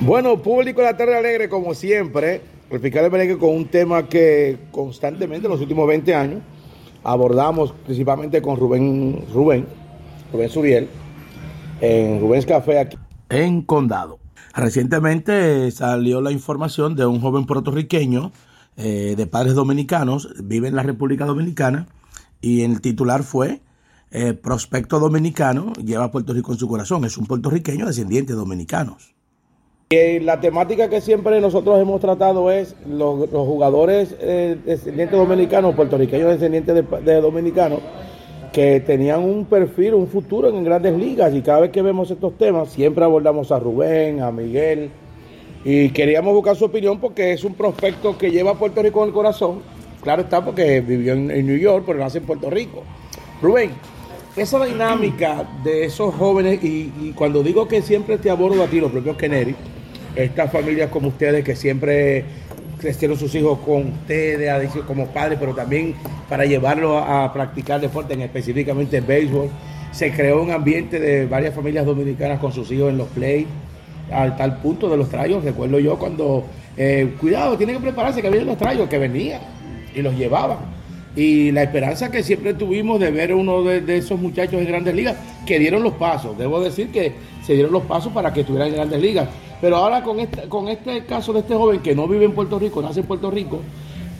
Bueno, público de la tarde alegre, como siempre, el fiscal de Merengue con un tema que constantemente en los últimos 20 años abordamos principalmente con Rubén, Rubén, Rubén Suriel, en Rubén's Café aquí en Condado. Recientemente salió la información de un joven puertorriqueño eh, de padres dominicanos, vive en la República Dominicana, y el titular fue eh, Prospecto Dominicano, lleva Puerto Rico en su corazón. Es un puertorriqueño descendiente de dominicanos. Y la temática que siempre nosotros hemos tratado es los, jugadores eh, descendientes dominicanos, puertorriqueños descendientes de, dominicanos, que tenían un perfil, un futuro en grandes ligas. Y cada vez que vemos estos temas, siempre abordamos a Rubén, a Miguel. Y queríamos buscar su opinión porque es un prospecto que lleva a Puerto Rico en el corazón. Claro está porque vivió en, New York, pero nace en Puerto Rico. Rubén, esa dinámica de esos jóvenes, y, cuando digo que siempre te abordo a ti, los propios Kennedy, estas familias como ustedes que siempre crecieron sus hijos con ustedes como padres, pero también para llevarlos a practicar deporte, en específicamente béisbol. Se creó un ambiente de varias familias dominicanas con sus hijos en los play, al tal punto de los trayos. Recuerdo yo cuando, eh, cuidado, tienen que prepararse que vienen los trayos, que venían y los llevaban. Y la esperanza que siempre tuvimos de ver uno de, esos muchachos en grandes ligas, que dieron los pasos. Debo decir que se dieron los pasos para que estuvieran en grandes ligas. Pero ahora con este, con este caso de este joven que no vive en Puerto Rico, nace en Puerto Rico,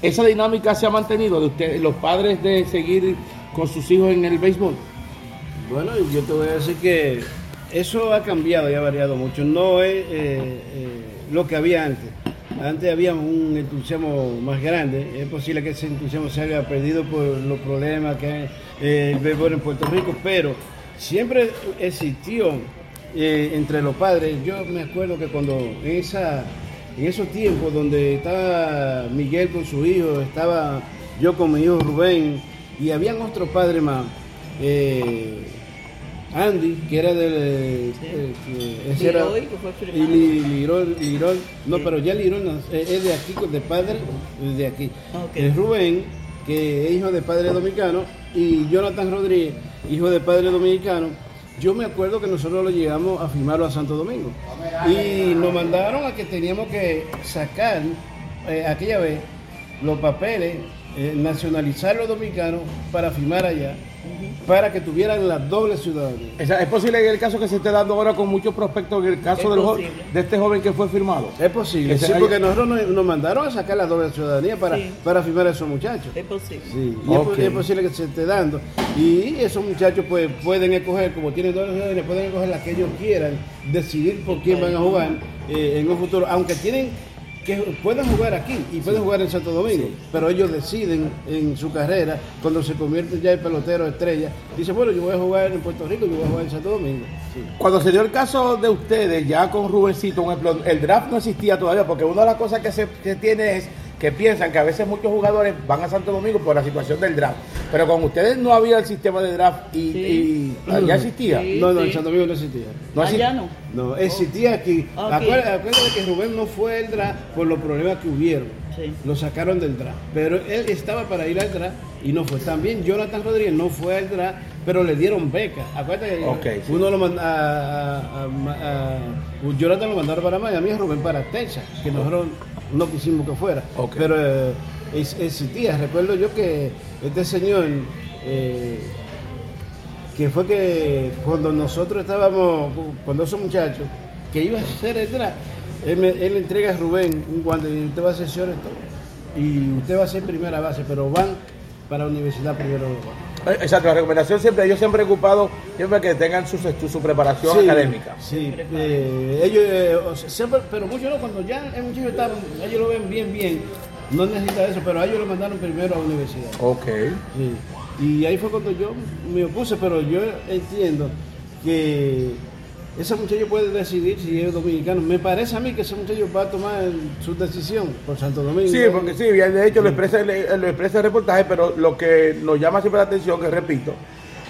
esa dinámica se ha mantenido de ustedes, los padres de seguir con sus hijos en el béisbol. Bueno, yo te voy a decir que eso ha cambiado y ha variado mucho. No es eh, eh, lo que había antes. Antes había un entusiasmo más grande. Es posible que ese entusiasmo se haya perdido por los problemas que hay eh, el béisbol en Puerto Rico, pero siempre existió eh, entre los padres. Yo me acuerdo que cuando en, esa, en esos tiempos donde estaba Miguel con su hijo, estaba yo con mi hijo Rubén, y habían otros padres más. Eh, Andy, que era del. Eh, ese era, y no, pero ya es de aquí, de padre de aquí. Es Rubén, que es hijo de padre dominicano, y Jonathan Rodríguez, hijo de padre dominicano yo me acuerdo que nosotros lo llegamos a firmarlo a Santo Domingo. Y nos mandaron a que teníamos que sacar eh, aquella vez los papeles, eh, nacionalizar los dominicanos para firmar allá para que tuvieran la doble ciudadanía. ¿Es posible que el caso que se esté dando ahora con muchos prospectos, en el caso de este joven que fue firmado? Es posible, sí, porque nosotros nos, mandaron a sacar la doble ciudadanía para, para firmar a esos muchachos. Es posible. Sí, y es, posible que se esté dando. Y esos muchachos pues, pueden escoger, como tienen doble ciudadanía, pueden escoger la que ellos quieran, decidir por quién van a jugar eh, en un futuro, aunque tienen que pueden jugar aquí y pueden jugar en Santo Domingo, pero ellos deciden en su carrera, cuando se convierte ya en pelotero estrella, dice, bueno, yo voy a jugar en Puerto Rico, yo voy a jugar en Santo Domingo. Cuando se dio el caso de ustedes, ya con Rubencito, un ejemplo, el draft no existía todavía, porque una de las cosas que se que tiene es que piensan que a veces muchos jugadores van a Santo Domingo por la situación del draft. Pero con ustedes no había el sistema de draft y, ya existía. no, no, en Santo Domingo no existía. No Allá no. No, existía aquí. Acuérdate, que Rubén no fue el draft por los problemas que hubieron. Lo sacaron del draft. Pero él estaba para ir al draft y no fue. También Jonathan Rodríguez no fue al draft, pero le dieron beca. Acuérdate que uno lo mandó a, Jonathan lo mandaron para Miami, a Rubén para Texas, que nosotros no quisimos que fuera. Pero eh, existía. Recuerdo yo que este señor, eh, que fue que cuando nosotros estábamos, cuando esos muchachos, que iba a hacer el él, él entrega a Rubén un guante y usted va a hacer y usted va a ser primera base, pero van para la universidad primero. Eh, exacto, la recomendación siempre, ellos siempre preocupados siempre que tengan su, su, preparación académica. Sí, eh, ellos eh, siempre, pero muchos no, cuando ya el muchacho está, ellos lo ven bien, bien, no necesita eso, pero a ellos lo mandaron primero a la universidad. Ok. Sí. Y ahí fue cuando yo me opuse, pero yo entiendo que ese muchacho puede decidir si es dominicano. Me parece a mí que ese muchacho va a tomar su decisión por Santo Domingo. Sí, porque sí, de hecho lo expresa, lo expresa el reportaje, pero lo que nos llama siempre la atención, que repito,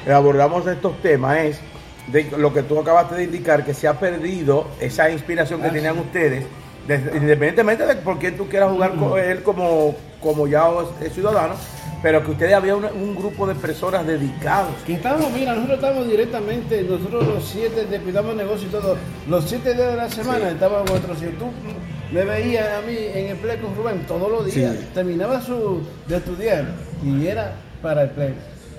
eh, abordamos estos temas, es de lo que tú acabaste de indicar, que se ha perdido esa inspiración que ah, tenían ustedes, independientemente de por quién tú quieras jugar con él como, como ya es ciudadano, pero que ustedes había un, grupo de personas dedicados. Que estábamos, mira, nosotros estábamos directamente, nosotros los siete cuidamos negocio y todo, los siete días de la semana estábamos en otro sitio. Tú me veías a mí en el play con Rubén todos los días, terminaba su, de estudiar y era para el play.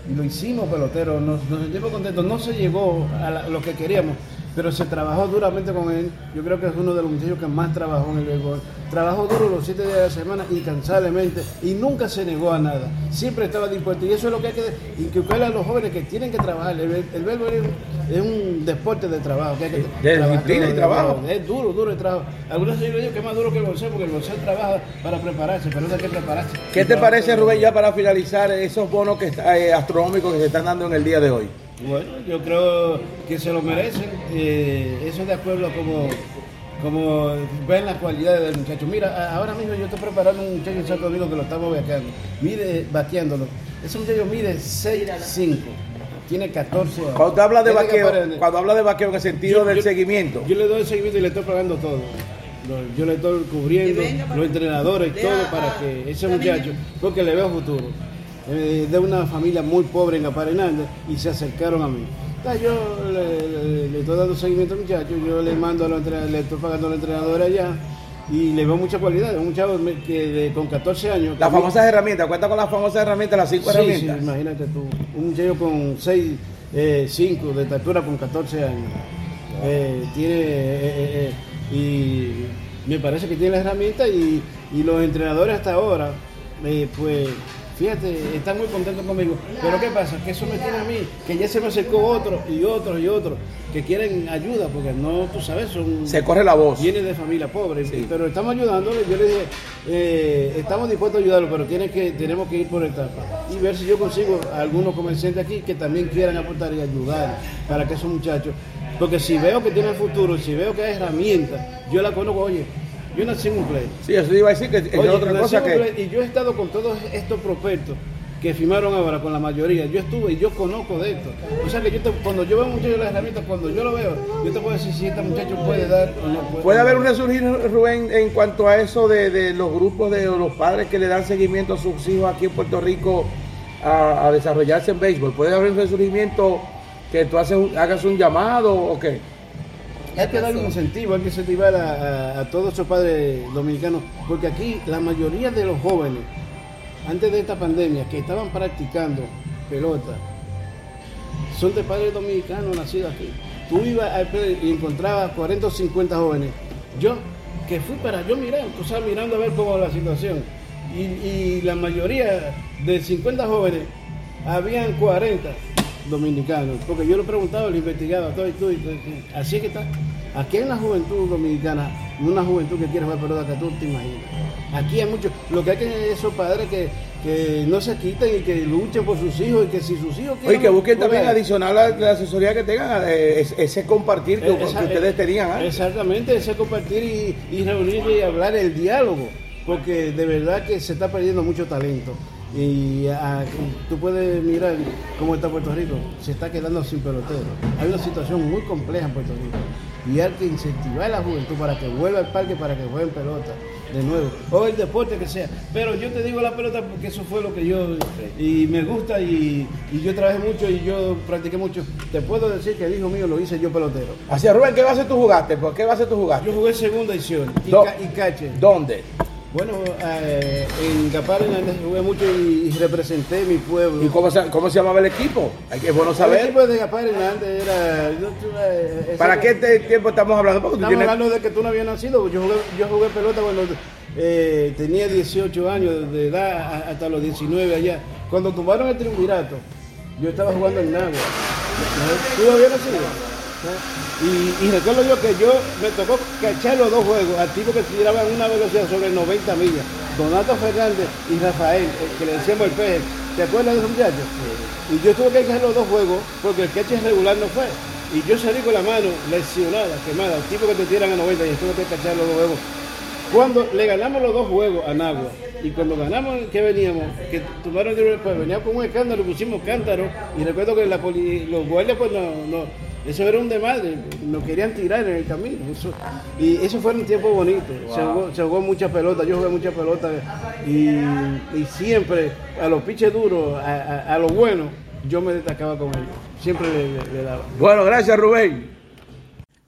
Y lo hicimos pelotero, nos, nos sentimos contentos, no se llegó a lo que queríamos pero se trabajó duramente con él. Yo creo que es uno de los muchachos que más trabajó en el béisbol. Trabajó duro los siete días de la semana, incansablemente, y nunca se negó a nada. Siempre estaba dispuesto. Y eso es lo que hay que inculcar a los jóvenes que tienen que trabajar. El, béisbol es un, deporte de trabajo. Que hay que de disciplina y trabajo. Es duro, duro el trabajo. Algunos yo digo que es más duro que el bolseo, porque el bolseo trabaja para prepararse, pero no hay que prepararse. ¿Qué te parece, Rubén, ya para finalizar esos bonos que, eh, astronómicos que se están dando en el día de hoy? Bueno, yo creo que se lo merecen. Eh, eso de acuerdo a como, como ven las cualidades del muchacho. Mira, ahora mismo yo estoy preparando un muchacho en Santo Domingo que lo estamos bateando. Mide, bateándolo. Ese muchacho mide 6'5". Tiene 14 años. Cuando habla de vaqueo, cuando habla de vaqueo, ¿en el sentido del seguimiento? Yo le doy el seguimiento y le estoy pagando todo. Yo le estoy cubriendo los entrenadores y todo para que ese muchacho, porque le veo futuro. Eh, de una familia muy pobre en Aparenanda y se acercaron a mí. yo le, estoy dando seguimiento al muchacho, yo le mando a los le estoy pagando a los entrenadores allá y le veo mucha cualidad. Un chavo que con 14 años. Las famosas herramientas, cuenta con las famosas herramientas, las cinco herramientas. Sí, imagínate tú, un muchacho con 6, eh, 5 de estatura con 14 años. Eh, tiene. Eh, y me parece que tiene las herramientas y, y los entrenadores hasta ahora, pues Fíjate, están muy contentos conmigo. Pero ¿qué pasa? Que eso me tiene a mí, que ya se me acercó otro y otro y otro, que quieren ayuda, porque no, tú sabes, son... Se corre la voz. Viene de familia pobre, pero estamos ayudándole. Yo le dije, eh, estamos dispuestos a ayudarlo, pero tiene que, tenemos que ir por etapa y ver si yo consigo a algunos comerciantes aquí que también quieran aportar y ayudar para que esos muchachos... Porque si veo que tienen futuro, si veo que hay herramientas, yo la conozco, oye, yo nací en un play. Sí, eso iba a decir que es otra cosa que... y yo he estado con todos estos prospectos que firmaron ahora con la mayoría. Yo estuve y yo conozco de esto. O sea que yo cuando yo veo a un muchacho de las herramientas, cuando yo lo veo, yo te puedo decir si este muchacho puede dar o no puede. ¿Puede haber un resurgir, Rubén, en cuanto a eso de, los grupos de los padres que le dan seguimiento a sus hijos aquí en Puerto Rico a, desarrollarse en béisbol? ¿Puede haber un resurgimiento que tú haces hagas un llamado o qué? Hay que darle un incentivo, hay que incentivar a, todos esos padres dominicanos, porque aquí la mayoría de los jóvenes, antes de esta pandemia, que estaban practicando pelota, son de padres dominicanos nacidos aquí. Tú ibas y encontrabas 40 o 50 jóvenes. Yo, que fui para yo mirar, tú sabes, mirando a ver cómo la situación. Y, y la mayoría de 50 jóvenes, habían 40 dominicanos, porque yo lo preguntaba, lo investigaba, todo y todo, así que está. Aquí en la juventud dominicana, una juventud que quiere jugar pelota que tú te imaginas. Aquí hay muchos, lo que hay que esos padres que, que no se quiten y que luchen por sus hijos y que si sus hijos quieren... Oye, que busquen también adicional la asesoría que tengan, eh, ese compartir que, ustedes tenían. Exactamente, ese compartir y, y reunirse y hablar el diálogo, porque de verdad que se está perdiendo mucho talento. Y tú puedes mirar cómo está Puerto Rico, se está quedando sin pelotero. Hay una situación muy compleja en Puerto Rico y hay que incentivar a la juventud para que vuelva al parque, para que jueguen pelota de nuevo, o el deporte que sea. Pero yo te digo la pelota porque eso fue lo que yo, y me gusta y, yo trabajé mucho y yo practiqué mucho. Te puedo decir que el hijo mío lo hice yo pelotero. Así Rubén, ¿qué base tú jugaste? ¿Por qué base tú jugaste? Yo jugué segunda edición y, y cache. ¿Dónde? Bueno, eh, en Capar jugué mucho y, representé mi pueblo. ¿Y cómo se, cómo se llamaba el equipo? Que bueno saber. El equipo de Capar era. Eh, ¿Para qué tiempo estamos hablando? estamos hablando de que tú no habías nacido. Yo jugué, yo jugué pelota cuando eh, tenía 18 años de edad hasta los 19 allá. Cuando tomaron el triunvirato, yo estaba jugando en Nagua. ¿Tú habías nacido? Y, recuerdo yo que yo me tocó cachar los dos juegos a tipos que tiraban una velocidad sobre 90 millas. Donato Fernández y Rafael, que le decíamos el peje. ¿Te acuerdas de esos muchachos? Y yo tuve que cachar los dos juegos porque el catch regular no fue. Y yo salí con la mano lesionada, quemada, tipo que te tiran a 90 y tuve que cachar los dos juegos. Cuando le ganamos los dos juegos a Nagua, y cuando ganamos, que veníamos? Que tomaron pues veníamos con un escándalo, pusimos cántaro, y recuerdo que la los guardias pues no, no Eso era un desmadre, nos querían tirar en el camino. Eso, y eso fue un tiempo bonito. Se, jugó, se jugó mucha pelota, yo jugué mucha pelota y, y siempre a los piches duros, a, a, a los buenos, yo me destacaba con ellos. Siempre le, le- le daba. Bueno, gracias Rubén.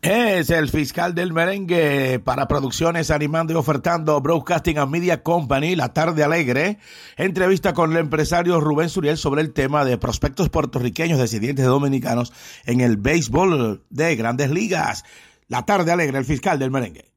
Es el fiscal del merengue para producciones animando y ofertando Broadcasting and Media Company, La Tarde Alegre. Entrevista con el empresario Rubén Suriel sobre el tema de prospectos puertorriqueños descendientes de dominicanos en el béisbol de grandes ligas. La Tarde Alegre, el fiscal del merengue.